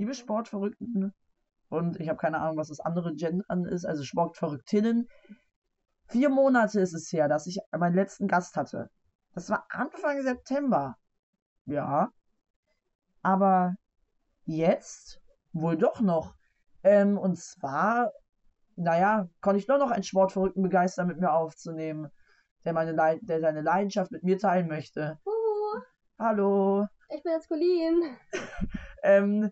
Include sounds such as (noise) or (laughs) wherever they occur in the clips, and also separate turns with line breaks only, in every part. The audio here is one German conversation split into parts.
liebe Sportverrückten, und ich habe keine Ahnung, was das andere Gendern ist, also Sportverrücktinnen. Vier Monate ist es her, dass ich meinen letzten Gast hatte. Das war Anfang September. Ja. Aber jetzt wohl doch noch. Ähm, und zwar, naja, konnte ich nur noch einen Sportverrückten begeistern, mit mir aufzunehmen, der, meine Le der seine Leidenschaft mit mir teilen möchte.
Huhu,
Hallo.
ich bin jetzt Colleen. (laughs)
Ähm,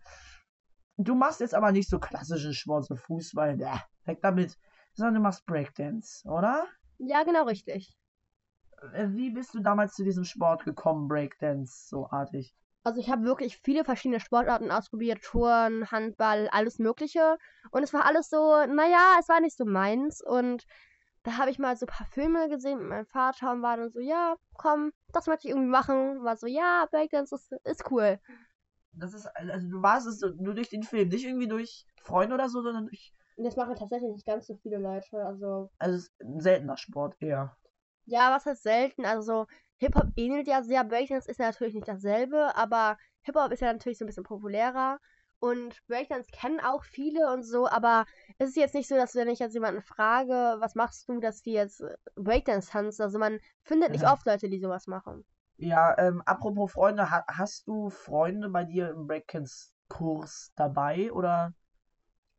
du machst jetzt aber nicht so klassischen Sport, so Fußball, bäh, weg damit, sondern du machst Breakdance, oder?
Ja, genau richtig.
Äh, Wie bist du damals zu diesem Sport gekommen, Breakdance, so artig?
Also ich habe wirklich viele verschiedene Sportarten ausprobiert, Touren, Handball, alles Mögliche. Und es war alles so, naja, es war nicht so meins. Und da habe ich mal so ein paar Filme gesehen mit meinem Vater und war dann so, ja, komm, das möchte ich irgendwie machen. War so, ja, Breakdance ist, ist cool.
Das ist, also du warst es nur durch den Film, nicht irgendwie durch Freunde oder so, sondern durch,
Und das machen tatsächlich nicht ganz so viele Leute. Also,
also es ist ein seltener Sport eher.
ja, was heißt selten? Also, Hip-Hop ähnelt ja sehr. Breakdance ist ja natürlich nicht dasselbe, aber Hip-Hop ist ja natürlich so ein bisschen populärer. Und Breakdance kennen auch viele und so, aber es ist jetzt nicht so, dass wenn ich jetzt jemanden frage, was machst du, dass die jetzt Breakdance tanzen. Also man findet nicht
Ja.
oft Leute, die sowas machen.
Ja, ähm, apropos Freunde, ha hast du Freunde bei dir im Breakdance-Kurs dabei oder?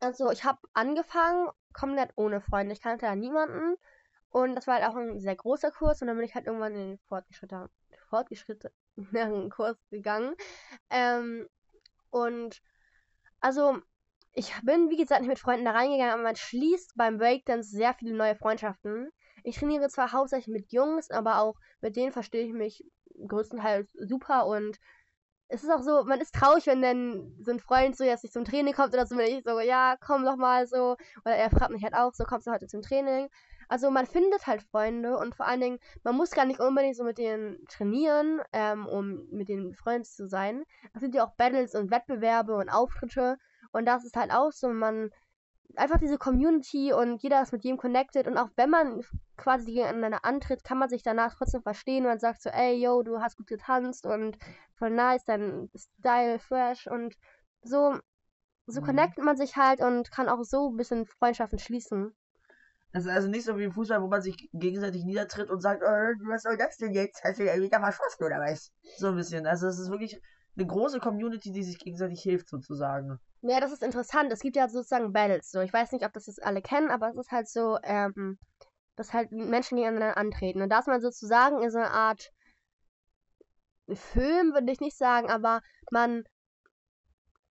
Also ich habe angefangen komplett ohne Freunde. Ich kannte ja niemanden. Und das war halt auch ein sehr großer Kurs und dann bin ich halt irgendwann in den fortgeschrittenen, fortgeschrittenen (laughs) Kurs gegangen. Ähm, und also ich bin, wie gesagt, nicht mit Freunden da reingegangen, aber man schließt beim Breakdance sehr viele neue Freundschaften. Ich trainiere zwar hauptsächlich mit Jungs, aber auch mit denen verstehe ich mich größtenteils super und es ist auch so, man ist traurig, wenn dann so ein Freund so jetzt nicht zum Training kommt oder so, wenn ich so, ja, komm doch mal so. Oder er fragt mich halt auch so, kommst du heute zum Training? Also man findet halt Freunde und vor allen Dingen, man muss gar nicht unbedingt so mit denen trainieren, ähm, um mit denen Freund zu sein. Es gibt ja auch Battles und Wettbewerbe und Auftritte und das ist halt auch so, man einfach diese Community und jeder ist mit jedem connected und auch wenn man quasi gegeneinander antritt, kann man sich danach trotzdem verstehen und sagt so, ey, yo, du hast gut getanzt und voll nice, dein Style fresh und so, so
Mhm.
connectet man sich halt und kann auch so ein bisschen Freundschaften schließen.
Das ist also nicht so wie im Fußball, wo man sich gegenseitig niedertritt und sagt, äh, was soll das denn jetzt? Hast du ja wieder verschossen oder was? So ein bisschen. Also es ist wirklich eine große Community, die sich gegenseitig hilft sozusagen.
Ja, das ist interessant. Es gibt ja sozusagen Battles. So, ich weiß nicht, ob das jetzt alle kennen, aber es ist halt so, ähm, dass halt Menschen gegeneinander antreten. Und da ist man sozusagen in so einer Art Film, würde ich nicht sagen, aber man,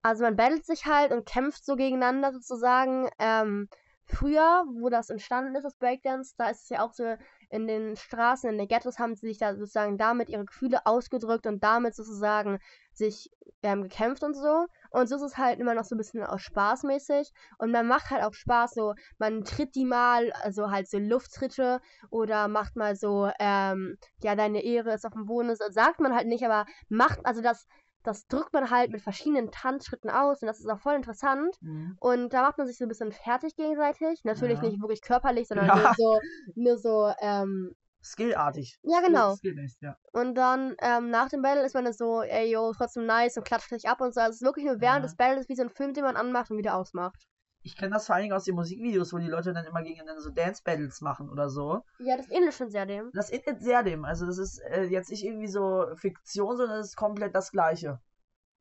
also man battlet sich halt und kämpft so gegeneinander sozusagen. Ähm, früher, wo das entstanden ist, das Breakdance, da ist es ja auch so, in den Straßen, in den Ghettos haben sie sich da sozusagen damit ihre Gefühle ausgedrückt und damit sozusagen sich ähm, gekämpft und so. Und so ist es halt immer noch so ein bisschen auch spaßmäßig. Und man macht halt auch Spaß, so, man tritt die mal, also halt so Lufttritte oder macht mal so, ähm, ja, deine Ehre ist auf dem Boden, das sagt man halt nicht, aber macht, also das, das drückt man halt mit verschiedenen Tanzschritten aus und das ist auch voll interessant. Und da macht man sich so ein bisschen fertig gegenseitig. Natürlich
Ja.
nicht wirklich körperlich, sondern
Ja.
nur so, nur so, ähm,
Skillartig.
ja, genau.
Skill- Skill-based, ja.
Und dann ähm, nach dem Battle ist man dann so, ey, yo, trotzdem nice und klatscht sich ab und so. Also es ist wirklich nur während
Ja.
des Battles wie so ein Film, den man anmacht und wieder ausmacht.
Ich kenne das vor allen Dingen aus den Musikvideos, wo die Leute dann immer gegeneinander so Dance-Battles machen oder so.
Ja, das ähnelt schon sehr dem.
Das ist sehr dem. Also das ist äh, jetzt nicht irgendwie so Fiktion, sondern das ist komplett das Gleiche.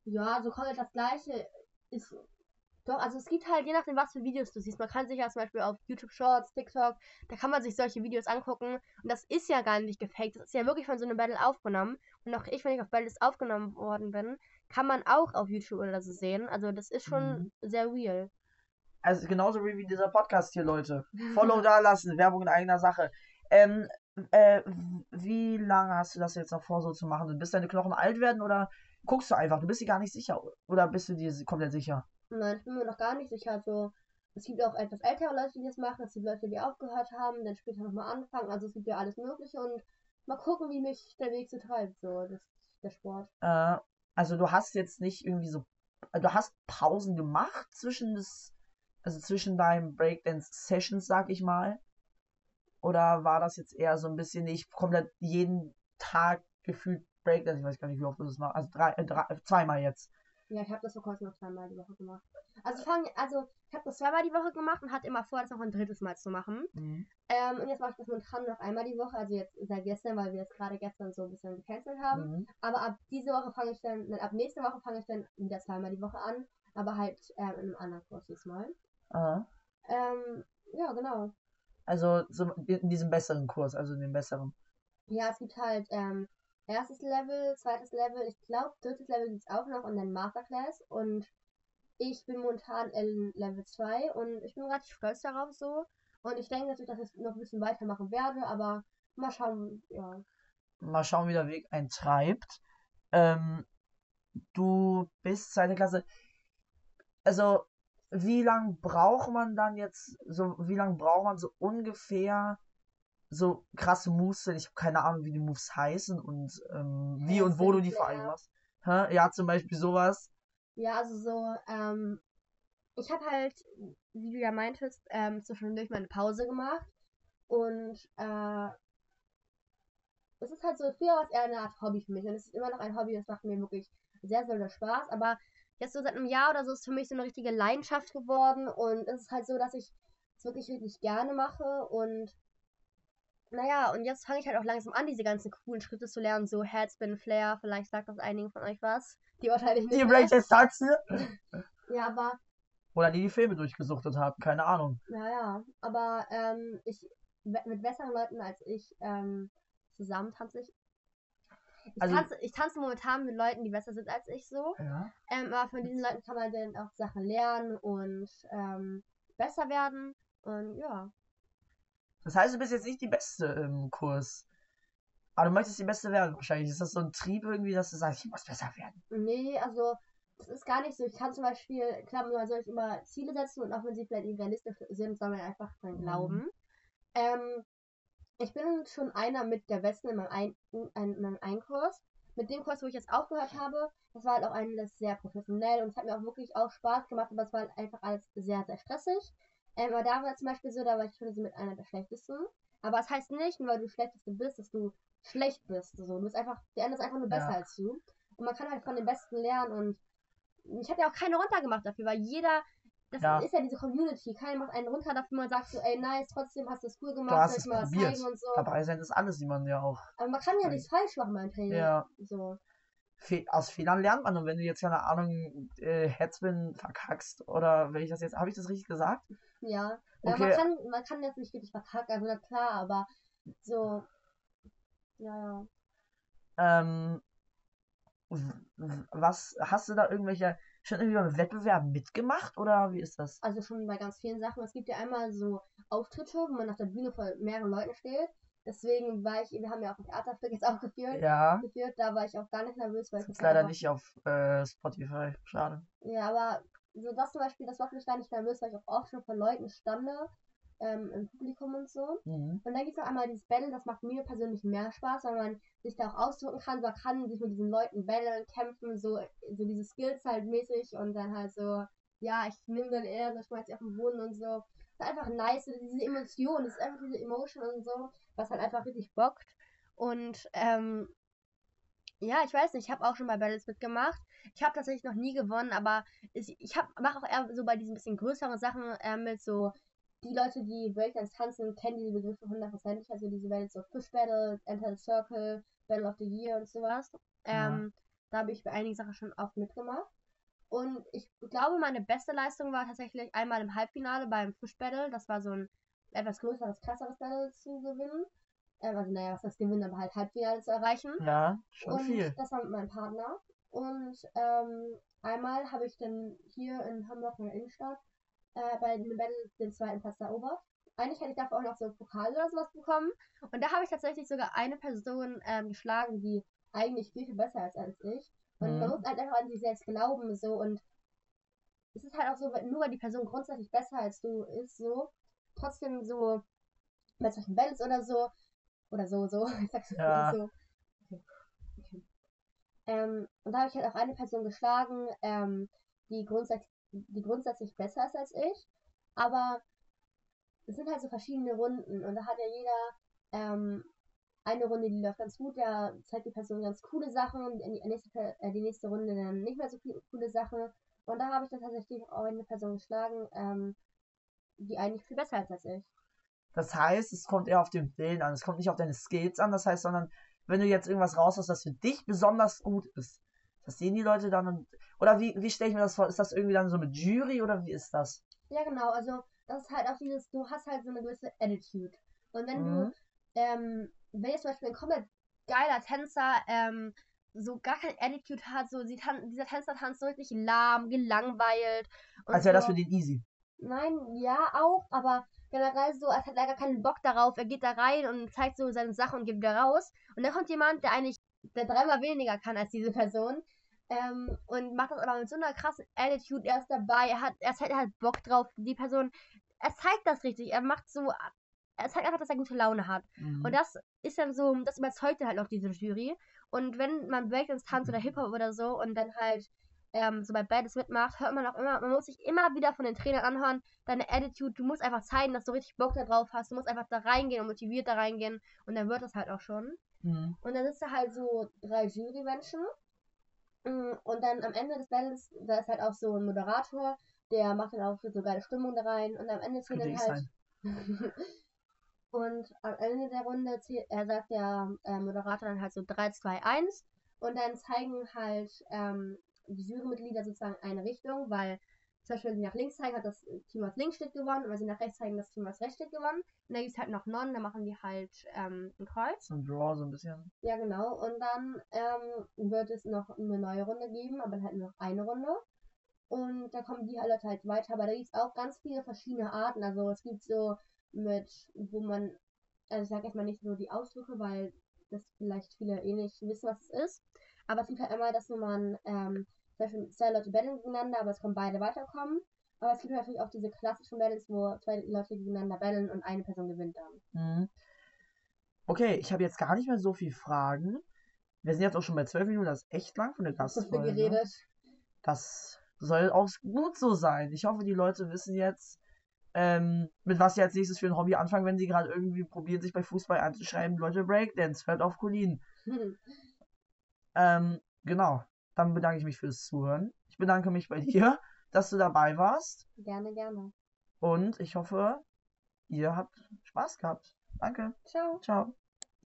Ja, so komplett das gleiche ist. Doch, also es gibt halt, je nachdem, was für Videos du siehst. Man kann sich ja zum Beispiel auf YouTube Shorts, TikTok, da kann man sich solche Videos angucken. Und das ist ja gar nicht gefaked. Das ist ja wirklich von so einem Battle aufgenommen. Und auch ich, wenn ich auf Battles aufgenommen worden bin, kann man auch auf YouTube oder so sehen. Also das ist schon
Mhm.
sehr real.
Also genauso wie dieser Podcast hier, Leute. (laughs) Follow da lassen, Werbung in eigener Sache. Ähm, äh, wie lange hast du das jetzt noch vor, so zu machen? Bis deine Knochen alt werden oder guckst du einfach? Du bist dir gar nicht sicher. Oder bist du dir komplett sicher?
Nein, ich bin mir noch gar nicht sicher. Also, es gibt auch etwas ältere Leute, die das machen. Es gibt Leute, die aufgehört haben, dann später nochmal anfangen. Also, es gibt ja alles Mögliche und mal gucken, wie mich der Weg so treibt, so, das, der Sport.
Äh, also du hast jetzt nicht irgendwie so. Du hast Pausen gemacht zwischen das. Also zwischen deinen Breakdance-Sessions, sag ich mal. Oder war das jetzt eher so ein bisschen nicht komplett jeden Tag gefühlt Breakdance? Ich weiß gar nicht, wie oft du das machst. Also drei, äh, drei, zweimal jetzt.
Ja, ich habe das vor kurzem noch zweimal die Woche gemacht. Also ich fange, also ich habe das zweimal die Woche gemacht und hatte immer vor, das noch ein drittes Mal zu machen.
Mhm.
Ähm, und jetzt mache ich das momentan noch einmal die Woche, also jetzt seit gestern, weil wir es gerade gestern so ein bisschen gecancelt haben.
Mhm.
Aber ab diese Woche fange ich dann, ab nächste Woche fange ich dann wieder zweimal die Woche an, aber halt ähm, in einem anderen Kurs diesmal.
Aha.
Ähm, ja, genau.
Also so in diesem besseren Kurs, also in dem besseren.
Ja, es gibt halt ähm, erstes Level, zweites Level, ich glaube drittes Level gibt es auch noch und dann Masterclass und ich bin momentan in Level 2 und ich bin relativ stolz darauf so. Und ich denke natürlich, dass ich noch ein bisschen weitermachen werde, aber mal schauen, ja.
Mal schauen, wie der Weg einen treibt. Ähm, du bist zweite Klasse. Also, wie lang braucht man dann jetzt, so, wie lang braucht man so ungefähr so krasse Moves? denn Ich habe keine Ahnung, wie die Moves heißen und ähm, wie
Ja,
und wo du die
Flare.
vereinbarst. Hä? Ja, zum Beispiel sowas.
Ja, also so, ähm, ich habe halt, wie du ja meintest, ähm, zwischendurch meine Pause gemacht und äh, es ist halt so, früher war es eher eine Art Hobby für mich und es ist immer noch ein Hobby, das macht mir wirklich sehr, sehr viel Spaß, aber jetzt so seit einem Jahr oder so ist für mich so eine richtige Leidenschaft geworden und es ist halt so, dass ich es wirklich richtig gerne mache und naja, und jetzt fange ich halt auch langsam an, diese ganzen coolen Schritte zu lernen, so Headspin, Flare, vielleicht sagt das einigen von euch was. Die urteile ich nicht.
Die
mehr.
Breakdance tanzen. (laughs)
Ja, aber
Oder die die Filme durchgesuchtet haben, keine Ahnung.
Ja, ja, aber ähm, ich mit besseren Leuten als ich ähm, zusammen tanze ich. Ich,
Also-
tanze. ich tanze momentan mit Leuten, die besser sind als ich so.
Ja.
Ähm, aber von diesen Leuten kann man dann auch Sachen lernen und ähm, besser werden. Und ja.
Das heißt, du bist jetzt nicht die Beste im Kurs. Aber du möchtest die Beste werden wahrscheinlich. Ist das so ein Trieb irgendwie, dass du sagst, ich muss besser werden?
Nee, also das ist gar nicht so. Ich kann zum Beispiel, klar, man soll sich immer Ziele setzen und auch wenn sie vielleicht nicht realistisch sind, soll man einfach dran
Mhm.
glauben. Ähm, ich bin schon einer mit der Besten in meinem, ein in in meinem einen Kurs. Mit dem Kurs, wo ich jetzt aufgehört habe, das war halt auch alles sehr professionell und es hat mir auch wirklich auch Spaß gemacht, aber es war halt einfach alles sehr, sehr stressig. Ähm, aber da war zum Beispiel so, da war ich schon so mit einer der schlechtesten. Aber es heißt nicht, nur weil du schlechteste bist, dass du schlecht bist. So, du bist einfach, der andere ist einfach nur besser
Ja.
als du. Und man kann halt von den Besten lernen und ich habe ja auch keine runtergemacht dafür, weil jeder, das
Ja.
ist ja diese Community, keiner macht einen runter dafür, man sagt so, ey nice, trotzdem hast du es cool gemacht,
hast
soll
es
ich mal was
probiert.
zeigen und so.
Dabei sein ist alles, sieht man ja auch.
Aber man kann ja nichts falsch machen beim Training.
Ja.
So.
Fe aus Fehlern lernt man. Und wenn du jetzt, keine Ahnung, äh, Headspin verkackst, oder wenn ich das jetzt, habe ich das richtig gesagt?
Ja. ja
Okay.
man, kann, man kann das nicht wirklich verkacken, also na klar, aber so. Ja, ja.
Ähm, was, hast du da irgendwelche, schon irgendwie beim Wettbewerben mitgemacht, oder wie ist das?
Also schon bei ganz vielen Sachen. Es gibt ja einmal so Auftritte, wo man auf der Bühne vor mehreren Leuten steht. Deswegen war ich, wir haben ja auch ein Theaterstück jetzt (laughs) aufgeführt.
Ja,
geführt, da war ich auch gar nicht nervös, weil ich
ist
das halt
leider nicht auf äh, Spotify. Schade.
Ja, aber so das zum Beispiel, das macht mich gar nicht nervös, weil ich auch oft schon von Leuten stande, ähm, im Publikum und so.
Mhm.
Und dann gibt es noch einmal dieses Battle, das macht mir persönlich mehr Spaß, weil man sich da auch ausdrücken kann, man kann sich mit diesen Leuten battlen, kämpfen, so, so diese Skills halt mäßig und dann halt so, ja, ich nehme dann eher, so schmeiß ich auf den Boden und so. Das ist einfach nice, diese Emotion, das ist einfach diese Emotion und so, was halt einfach richtig bockt. Und, ähm, ja, ich weiß nicht, ich habe auch schon bei Battles mitgemacht. Ich habe tatsächlich noch nie gewonnen, aber ich, ich mache auch eher so bei diesen bisschen größeren Sachen äh, mit so die Leute, die Breakdance tanzen, kennen diese Begriffe hundertprozentig. Also diese Battles so Fish Battle, Enter the Circle, Battle of the Year und sowas. Ähm, Da habe ich bei einigen Sachen schon oft mitgemacht. Und ich glaube, meine beste Leistung war tatsächlich einmal im Halbfinale beim Fish Battle. Das war so ein etwas größeres, krasseres Battle zu gewinnen. Ähm, also naja, was das Gewinnen, aber halt Halbfinale zu erreichen.
Ja, schon
und
viel.
das war mit meinem Partner. Und ähm, einmal habe ich dann hier in Hamburg in der Innenstadt äh, bei dem Battle den zweiten Platz erobert. Eigentlich hätte ich dafür auch noch so einen Pokal oder sowas bekommen. Und da habe ich tatsächlich sogar eine Person ähm, geschlagen, die eigentlich viel, viel besser ist als ich. Und
Mhm.
man muss halt einfach an sich selbst glauben, so. Und es ist halt auch so, nur weil die Person grundsätzlich besser als du ist, so, trotzdem so, bei solchen Battles oder so, oder so, so, (laughs) ich sag's
Ja.
so. Okay. Okay. Ähm, und da habe ich halt auch eine Person geschlagen, ähm, die, grundsätzlich, die grundsätzlich besser ist als ich. Aber es sind halt so verschiedene Runden und da hat ja jeder ähm, eine Runde, die läuft ganz gut, da zeigt die Person ganz coole Sachen, die nächste, äh, die nächste Runde dann nicht mehr so viele coole Sachen. Und da habe ich dann tatsächlich auch eine Person geschlagen, ähm, die eigentlich viel besser ist als ich.
Das heißt, es kommt eher auf den Willen an. Es kommt nicht auf deine Skills an. Das heißt, sondern wenn du jetzt irgendwas raus hast, das für dich besonders gut ist, das sehen die Leute dann. Und, oder wie, wie stelle ich mir das vor? Ist das irgendwie dann so mit Jury oder wie ist das?
Ja, genau. Also, das ist halt auch dieses, du hast halt so eine gewisse Attitude. Und wenn mhm. du, ähm, wenn jetzt zum Beispiel ein komplett geiler Tänzer, ähm, so gar kein Attitude hat, so tan dieser Tänzer tanzt so richtig lahm, gelangweilt.
Als wäre so. das für den easy.
Nein, ja auch, aber generell so, als hätte er gar keinen Bock darauf. Er geht da rein und zeigt so seine Sachen und geht wieder raus. Und dann kommt jemand, der eigentlich der dreimal weniger kann als diese Person. Ähm, und macht das aber mit so einer krassen Attitude. Er ist dabei, er hat, er hat halt Bock drauf. Die Person, er zeigt das richtig. Er macht so, er zeigt einfach, dass er gute Laune hat. Mhm. Und das ist dann so, das überzeugt halt auch diese Jury. Und wenn man Breakdance tanzt oder Hip-Hop oder so und dann halt ähm, so bei Badis mitmacht, hört man auch immer, man muss sich immer wieder von den Trainern anhören, deine Attitude, du musst einfach zeigen, dass du richtig Bock da drauf hast, du musst einfach da reingehen und motiviert da reingehen und dann wird das halt auch schon. Mhm. Und dann sitzen halt so drei Jurymenschen und dann am Ende des Battles, da ist halt auch so ein Moderator, der macht dann auch so geile Stimmung da rein und am Ende zählt dann halt. (laughs) und am Ende der Runde zählt, er sagt der äh, Moderator dann halt so 3, 2, 1 und dann zeigen halt ähm, die Jurymitglieder sozusagen eine Richtung, weil zum Beispiel, wenn sie nach links zeigen, hat das Team, was links steht, gewonnen. Und wenn sie nach rechts zeigen, das Team, was rechts steht, gewonnen. Und dann gibt es halt noch Non, da machen die halt ähm, ein Kreuz.
Ein Draw so ein bisschen.
Ja, genau. Und dann ähm, wird es noch eine neue Runde geben, aber halt nur noch eine Runde. Und da kommen die halt halt weiter. Aber da gibt es auch ganz viele verschiedene Arten. Also es gibt so mit, wo man, also ich sag erstmal nicht so die Ausdrücke, weil das vielleicht viele eh nicht wissen, was es ist. Aber es gibt halt einmal, dass man ähm, zwei Leute battlen gegeneinander, aber es können beide weiterkommen. Aber es gibt natürlich auch diese klassischen Battles, wo zwei Leute gegeneinander battlen und eine Person gewinnt dann.
Mhm. Okay, ich habe jetzt gar nicht mehr so viele Fragen. Wir sind jetzt auch schon bei zwölf Minuten, das ist echt lang von der Gastfolge.
Geredet.
Das soll auch gut so sein. Ich hoffe, die Leute wissen jetzt, ähm, mit was sie als nächstes für ein Hobby anfangen, wenn sie gerade irgendwie probieren, sich bei Fußball anzuschreiben. Leute, Breakdance, fällt auf Colin. (laughs) ähm, genau. Dann bedanke ich mich fürs Zuhören. Ich bedanke mich bei dir, (laughs) dass du dabei warst.
Gerne, gerne.
Und ich hoffe, ihr habt Spaß gehabt. Danke.
Ciao.
Ciao.